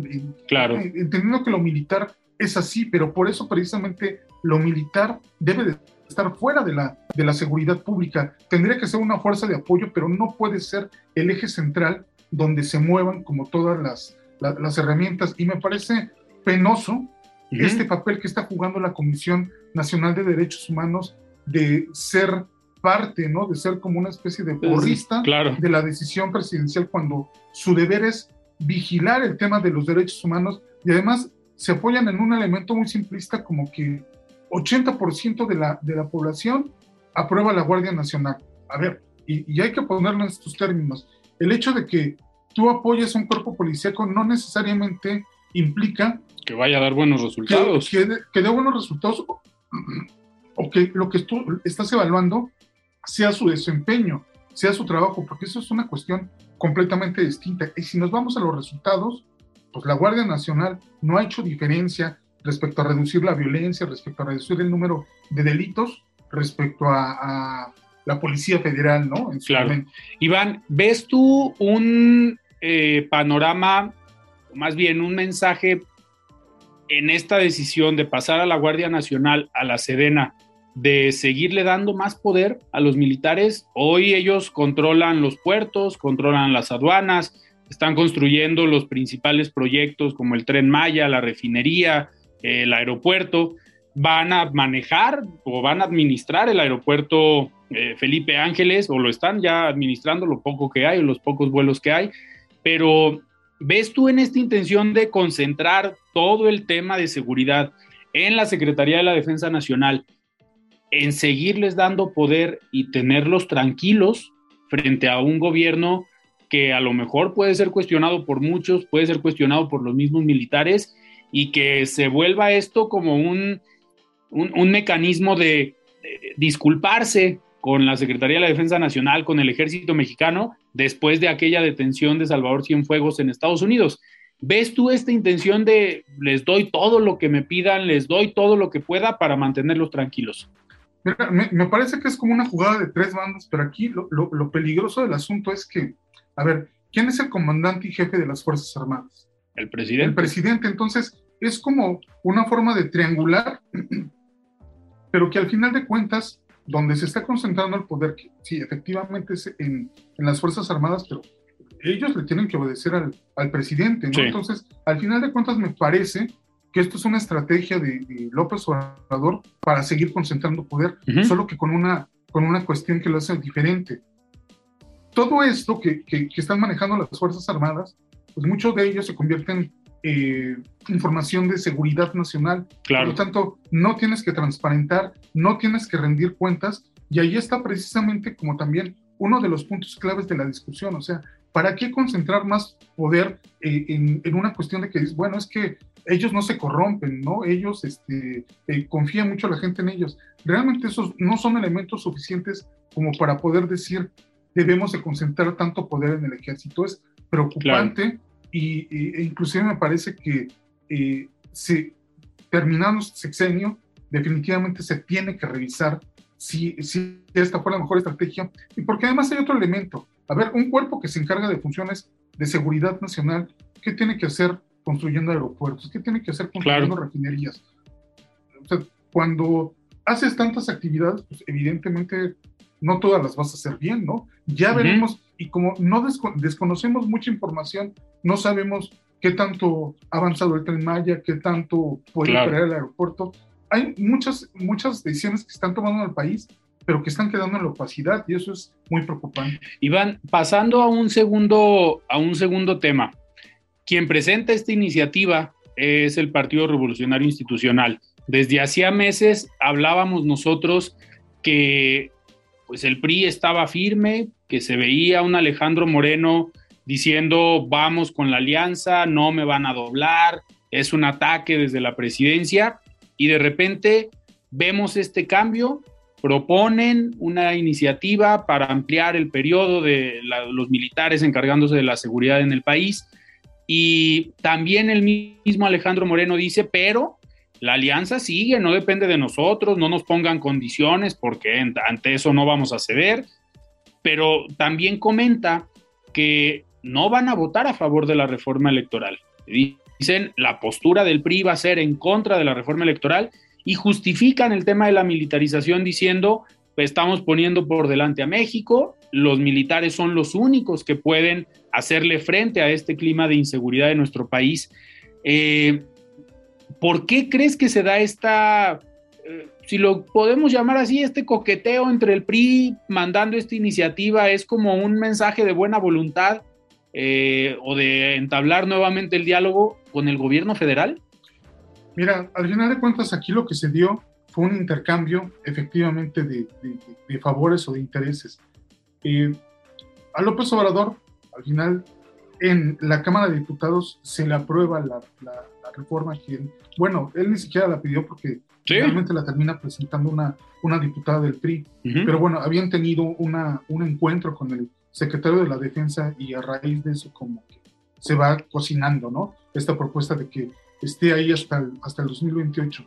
claro. entendiendo que lo militar es así, pero por eso precisamente lo militar debe de estar fuera de la, de la seguridad pública. Tendría que ser una fuerza de apoyo, pero no puede ser el eje central donde se muevan como todas las, las, herramientas. Y me parece penoso este papel que está jugando la Comisión Nacional de Derechos Humanos de ser parte, ¿no? De ser como una especie de porrista de la decisión presidencial cuando su deber es vigilar el tema de los derechos humanos y además se apoyan en un elemento muy simplista como que 80% de la, de la población aprueba la Guardia Nacional. A ver, y, hay que ponerlo en estos términos. El hecho de que tú apoyes un cuerpo policíaco no necesariamente implica que vaya a dar buenos resultados. Que, que dé buenos resultados o que lo que tú estás evaluando sea su desempeño, sea su trabajo, porque eso es una cuestión completamente distinta. Y si nos vamos a los resultados, pues la Guardia Nacional no ha hecho diferencia respecto a reducir la violencia, respecto a reducir el número de delitos, respecto a, la Policía Federal, ¿no? claro. Iván, ¿ves tú un eh, panorama, más bien un mensaje en esta decisión de pasar a la Guardia Nacional a la Sedena? De seguirle dando más poder a los militares. Hoy ellos controlan los puertos, controlan las aduanas, están construyendo los principales proyectos como el tren Maya, la refinería, el aeropuerto. Van a manejar o van a administrar el aeropuerto eh, Felipe Ángeles o lo están ya administrando lo poco que hay o los pocos vuelos que hay. Pero ¿ves tú en esta intención de concentrar todo el tema de seguridad en la Secretaría de la Defensa Nacional? En seguirles dando poder y tenerlos tranquilos frente a un gobierno que a lo mejor puede ser cuestionado por muchos, puede ser cuestionado por los mismos militares y que se vuelva esto como un, un, mecanismo de, disculparse con la Secretaría de la Defensa Nacional, con el ejército mexicano, después de aquella detención de Salvador Cienfuegos en Estados Unidos. ¿Ves tú esta intención de les doy todo lo que me pidan, les doy todo lo que pueda para mantenerlos tranquilos? Me, parece que es como una jugada de tres bandas, pero aquí lo, lo, peligroso del asunto es que, a ver, ¿quién es el comandante y jefe de las Fuerzas Armadas? El presidente. El presidente, entonces es como una forma de triangular, pero que al final de cuentas, donde se está concentrando el poder, que sí, efectivamente es en, en las Fuerzas Armadas, pero ellos le tienen que obedecer al, al presidente, ¿no? Entonces, al final de cuentas, me parece que esto es una estrategia de, López Obrador para seguir concentrando poder, solo que con una con una cuestión que lo hace diferente. Todo esto que, que, están manejando las Fuerzas Armadas, pues muchos de ellos se convierten en eh, información de seguridad nacional. Por lo tanto, no tienes que transparentar, no tienes que rendir cuentas, y ahí está precisamente como también uno de los puntos claves de la discusión, o sea, ¿para qué concentrar más poder eh, en, en, una cuestión de que, bueno, es que ellos no se corrompen, ¿no? Ellos este, eh, confían mucho la gente en ellos. Realmente esos no son elementos suficientes como para poder decir debemos de concentrar tanto poder en el ejército. Es preocupante y, e inclusive me parece que eh, si terminando este sexenio, definitivamente se tiene que revisar si, si esta fue la mejor estrategia y porque además hay otro elemento. A ver, un cuerpo que se encarga de funciones de seguridad nacional, ¿qué tiene que hacer construyendo aeropuertos? ¿Qué tiene que hacer construyendo refinerías? cuando haces tantas actividades, pues evidentemente no todas las vas a hacer bien, ¿no? Ya veremos, y como no desconocemos mucha información, no sabemos qué tanto ha avanzado el tren Maya, qué tanto puede claro. el aeropuerto. Hay muchas, muchas decisiones que están tomando en el país, pero que están quedando en la opacidad, y eso es muy preocupante. Iván, pasando a un segundo, a un segundo tema. Quien presenta esta iniciativa es el Partido Revolucionario Institucional. Desde hacía meses hablábamos nosotros que pues el PRI estaba firme, que se veía un Alejandro Moreno diciendo vamos con la alianza, no me van a doblar, es un ataque desde la presidencia y de repente vemos este cambio, proponen una iniciativa para ampliar el periodo de los militares encargándose de la seguridad en el país y también el mismo Alejandro Moreno dice, pero la alianza sigue, no depende de nosotros, no nos pongan condiciones porque ante eso no vamos a ceder, pero también comenta que no van a votar a favor de la reforma electoral. Dicen, la postura del PRI va a ser en contra de la reforma electoral y justifican el tema de la militarización diciendo, pues, estamos poniendo por delante a México, los militares son los únicos que pueden hacerle frente a este clima de inseguridad de nuestro país. Eh, ¿Por qué crees que se da esta, eh, si lo podemos llamar así, este coqueteo entre el PRI mandando esta iniciativa? ¿Es como un mensaje de buena voluntad eh, o de entablar nuevamente el diálogo con el gobierno federal? Mira, al final de cuentas aquí lo que se dio fue un intercambio efectivamente de, favores o de intereses. a López Obrador al final en la Cámara de Diputados se le aprueba la, reforma que, bueno, él ni siquiera la pidió porque realmente la termina presentando una, una diputada del PRI, pero bueno, habían tenido una, un encuentro con el secretario de la Defensa y a raíz de eso como que se va cocinando, ¿no? Esta propuesta de que esté ahí hasta el, hasta el 2028.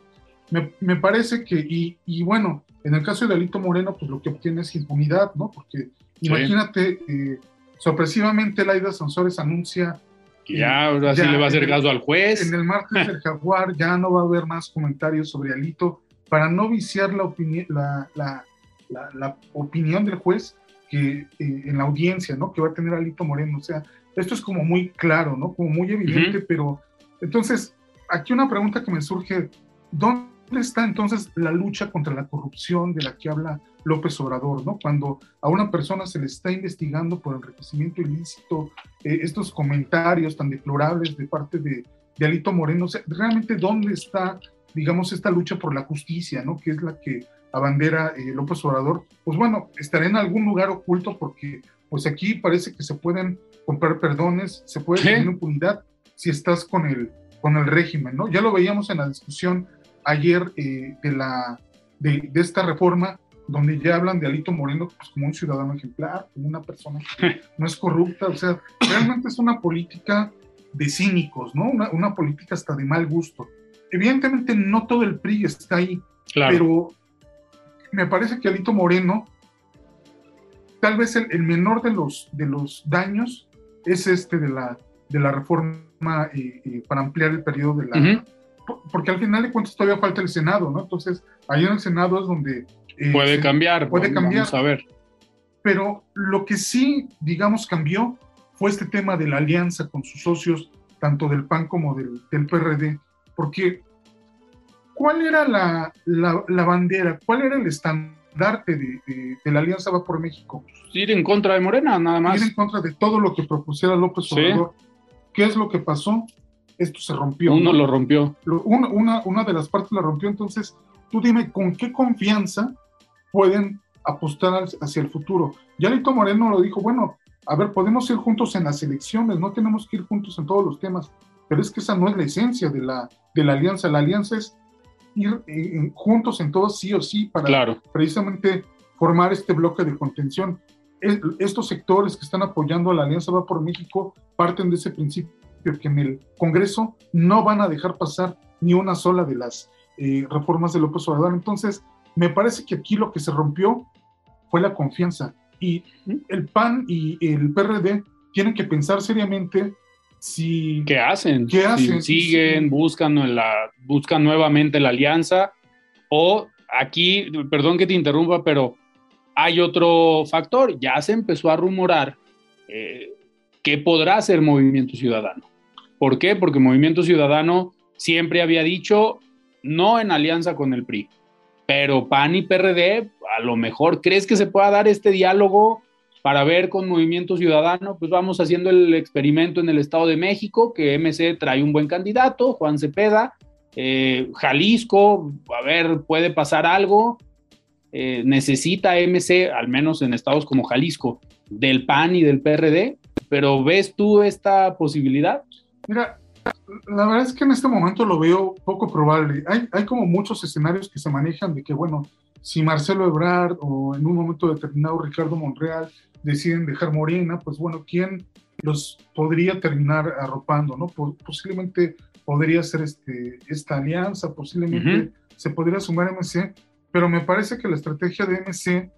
Me, me parece que, y, y, bueno, en el caso de Alito Moreno, pues lo que obtiene es impunidad, ¿no? Porque imagínate... Eh, Sorpresivamente, Laida Sansores anuncia. Que ya, ahora sí le va a hacer caso al juez. En el martes del Jaguar ya no va a haber más comentarios sobre Alito para no viciar la, la, la, opinión del juez que eh, en la audiencia, ¿no? Que va a tener Alito Moreno. O sea, esto es como muy claro, ¿no? Como muy evidente, pero entonces, aquí una pregunta que me surge, ¿dónde está entonces la lucha contra la corrupción de la que habla López Obrador, ¿no? Cuando a una persona se le está investigando por enriquecimiento ilícito, eh, estos comentarios tan deplorables de parte de, de Alito Moreno, realmente dónde está, digamos, esta lucha por la justicia, ¿no? Que es la que abandera eh, López Obrador, pues bueno, estará en algún lugar oculto porque pues aquí parece que se pueden comprar perdones, se puede tener impunidad si estás con el, con el régimen, ¿no? Ya lo veíamos en la discusión ayer eh, de, la, de, de, esta reforma donde ya hablan de Alito Moreno pues, como un ciudadano ejemplar, como una persona que no es corrupta, o sea, realmente es una política de cínicos, ¿no? Una, una política hasta de mal gusto. Evidentemente no todo el PRI está ahí, pero me parece que Alito Moreno, tal vez el, menor de los, de los daños es este de la, de la reforma eh, eh, para ampliar el periodo de la... Porque al final de cuentas todavía falta el Senado, ¿no? Entonces, ahí en el Senado es donde puede cambiar. Puede cambiar. Vamos a ver. Pero lo que sí, digamos, cambió fue este tema de la alianza con sus socios, tanto del PAN como del, del PRD, porque ¿cuál era la, la, bandera? ¿Cuál era el estandarte estandarte de, de, de, la Alianza Va por México. Ir en contra de Morena, nada más. Ir en contra de todo lo que propusiera López Obrador. Sí. ¿Qué es lo que pasó? Esto se rompió. Uno ¿no? lo rompió. Una, una, una de las partes la rompió, entonces tú dime con qué confianza pueden apostar hacia el futuro. Ya Lito Moreno lo dijo, bueno, a ver, podemos ir juntos en las elecciones, no tenemos que ir juntos en todos los temas, pero es que esa no es la esencia de la, de la alianza. La alianza es ir eh, juntos en todo sí o sí para claro. precisamente formar este bloque de contención. Estos sectores que están apoyando a la Alianza Va por México parten de ese principio que en el Congreso no van a dejar pasar ni una sola de las eh, reformas de López Obrador. Entonces, me parece que aquí lo que se rompió fue la confianza. Y el PAN y el PRD tienen que pensar seriamente si... ¿Qué hacen? ¿Qué hacen? Si siguen, buscan, la, buscan nuevamente la alianza o aquí, perdón que te interrumpa, pero hay otro factor. Ya se empezó a rumorar eh, que podrá ser Movimiento Ciudadano. ¿Por qué? Porque Movimiento Ciudadano siempre había dicho no en alianza con el PRI, pero PAN y PRD, a lo mejor, ¿crees que se pueda dar este diálogo para ver con Movimiento Ciudadano? Pues vamos haciendo el experimento en el Estado de México, que MC trae un buen candidato, Juan Cepeda, eh, Jalisco, a ver, puede pasar algo. Eh, necesita MC, al menos en estados como Jalisco, del PAN y del PRD, pero ¿ves tú esta posibilidad? Mira, la verdad es que en este momento lo veo poco probable. Hay, hay como muchos escenarios que se manejan de que, bueno, si Marcelo Ebrard o en un momento determinado Ricardo Monreal deciden dejar Morena, pues bueno, ¿quién los podría terminar arropando? ¿no? Posiblemente podría ser este, esta alianza, posiblemente uh -huh. se podría sumar MC, pero me parece que la estrategia de MC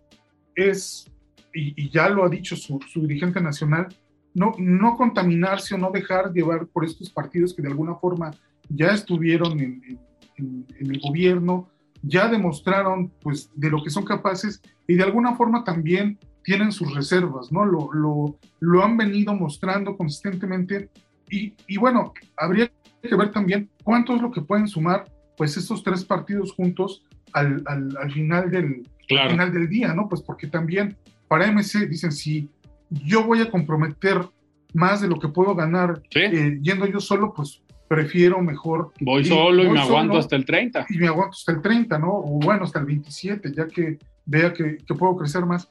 es, y, y ya lo ha dicho su, su dirigente nacional, no, no contaminarse o no dejar llevar por estos partidos que de alguna forma ya estuvieron en, en, en, el gobierno, ya demostraron pues de lo que son capaces y de alguna forma también tienen sus reservas, ¿no? Lo, lo, lo han venido mostrando consistentemente y, y, bueno, habría que ver también cuánto es lo que pueden sumar pues estos tres partidos juntos al, al, al final, del, claro. final del día, ¿no? Pues porque también para MC dicen si yo voy a comprometer más de lo que puedo ganar ¿Sí? eh, yendo yo solo, pues prefiero mejor. Voy y, solo y voy me solo, aguanto hasta el 30. Y me aguanto hasta el 30, ¿no? O bueno, hasta el 27, ya que vea que, que puedo crecer más.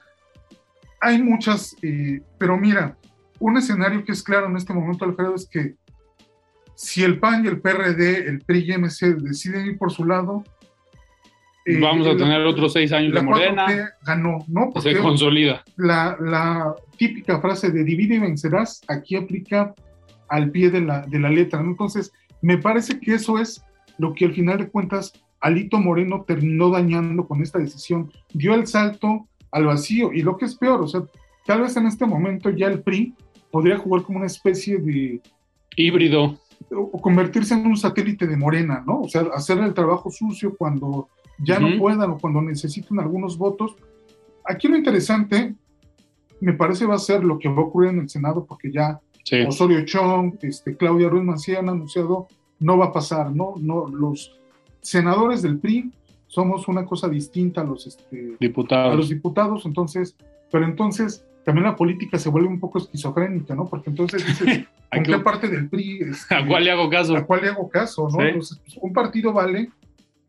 Hay muchas, eh, pero mira, un escenario que es claro en este momento, Alfredo, es que si el PAN y el PRD, el PRI y MC deciden ir por su lado, eh, Vamos a tener otros seis años de Morena. Ganó, ¿no? Porque se consolida. La, la, típica frase de divide y vencerás aquí aplica al pie de la, de la letra. ¿no? Entonces, me parece que eso es lo que al final de cuentas Alito Moreno terminó dañando con esta decisión. Dio el salto al vacío y lo que es peor, o sea, tal vez en este momento ya el PRI podría jugar como una especie de híbrido o convertirse en un satélite de Morena, ¿no? O sea, hacer el trabajo sucio cuando ya uh -huh. no puedan o cuando necesiten algunos votos. Aquí lo interesante, me parece, va a ser lo que va a ocurrir en el Senado, porque ya sí. Osorio Chong, este, Claudia Ruiz Mancía han anunciado, no va a pasar, ¿no? no los senadores del PRI somos una cosa distinta a los, este, diputados. a los diputados, entonces, pero entonces también la política se vuelve un poco esquizofrénica, ¿no? Porque entonces dices, ¿con qué parte del PRI? Este, ¿A cuál le hago caso? ¿A cuál le hago caso, no? ¿Sí? Entonces, pues, un partido vale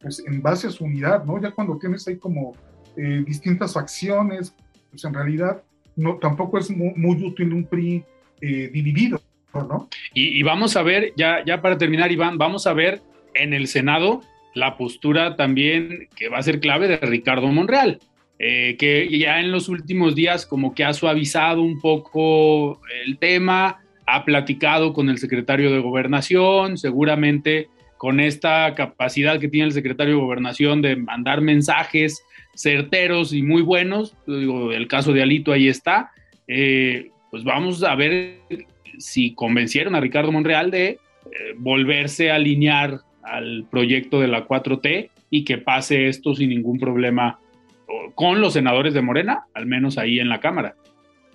pues en base a su unidad, ¿no? Ya cuando tienes ahí como eh, distintas facciones, pues en realidad no, tampoco es muy, útil un PRI eh, dividido, ¿no? Y, y, vamos a ver, ya, ya para terminar, Iván, vamos a ver en el Senado la postura también que va a ser clave de Ricardo Monreal, eh, que ya en los últimos días como que ha suavizado un poco el tema, ha platicado con el secretario de Gobernación, seguramente con esta capacidad que tiene el secretario de Gobernación de mandar mensajes certeros y muy buenos, el caso de Alito ahí está, eh, pues vamos a ver si convencieron a Ricardo Monreal de eh, volverse a alinear al proyecto de la 4T y que pase esto sin ningún problema con los senadores de Morena, al menos ahí en la Cámara.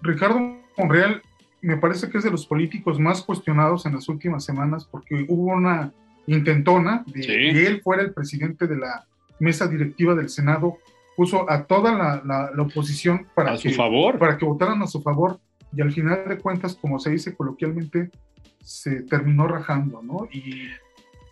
Ricardo Monreal me parece que es de los políticos más cuestionados en las últimas semanas porque hubo una intentona de sí. que él fuera el presidente de la mesa directiva del Senado puso a toda la, la, oposición para a que, su favor. para que votaran a su favor y al final de cuentas, como se dice coloquialmente, se terminó rajando, ¿no? Y,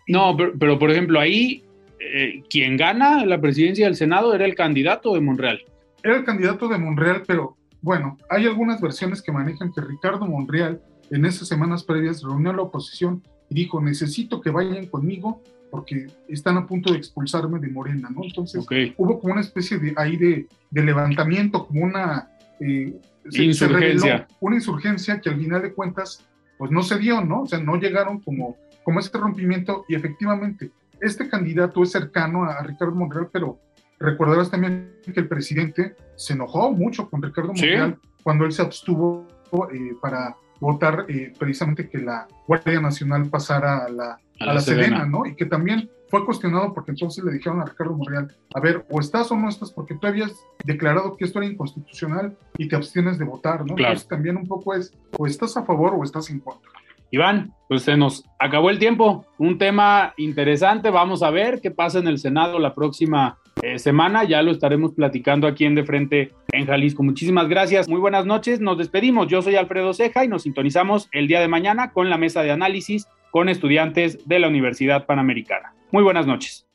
no, pero, por ejemplo, ahí eh, quien gana la presidencia del Senado era el candidato de Monreal. Era el candidato de Monreal, pero bueno, hay algunas versiones que manejan que Ricardo Monreal en esas semanas previas reunió a la oposición y dijo, necesito que vayan conmigo porque están a punto de expulsarme de Morena, ¿no? Entonces hubo como una especie de ahí de, levantamiento, como una eh, insurgencia. una insurgencia que al final de cuentas pues no se dio, ¿no? O sea, no llegaron como, como este rompimiento y efectivamente este candidato es cercano a, Ricardo Monreal, pero recordarás también que el presidente se enojó mucho con Ricardo Monreal cuando él se abstuvo eh, para votar eh, precisamente que la Guardia Nacional pasara a la, a, la, Sedena. ¿no? Y que también fue cuestionado porque entonces le dijeron a Ricardo Monreal, a ver, o estás o no estás, porque tú habías declarado que esto era inconstitucional y te abstienes de votar, ¿no? Claro. Entonces también un poco es, o estás a favor o estás en contra. Iván, pues se nos acabó el tiempo. Un tema interesante. Vamos a ver qué pasa en el Senado la próxima eh, semana. Ya lo estaremos platicando aquí en De Frente en Jalisco. Muchísimas gracias. Muy buenas noches. Nos despedimos. Yo soy Alfredo Ceja y nos sintonizamos el día de mañana con la mesa de análisis con estudiantes de la Universidad Panamericana. Muy buenas noches.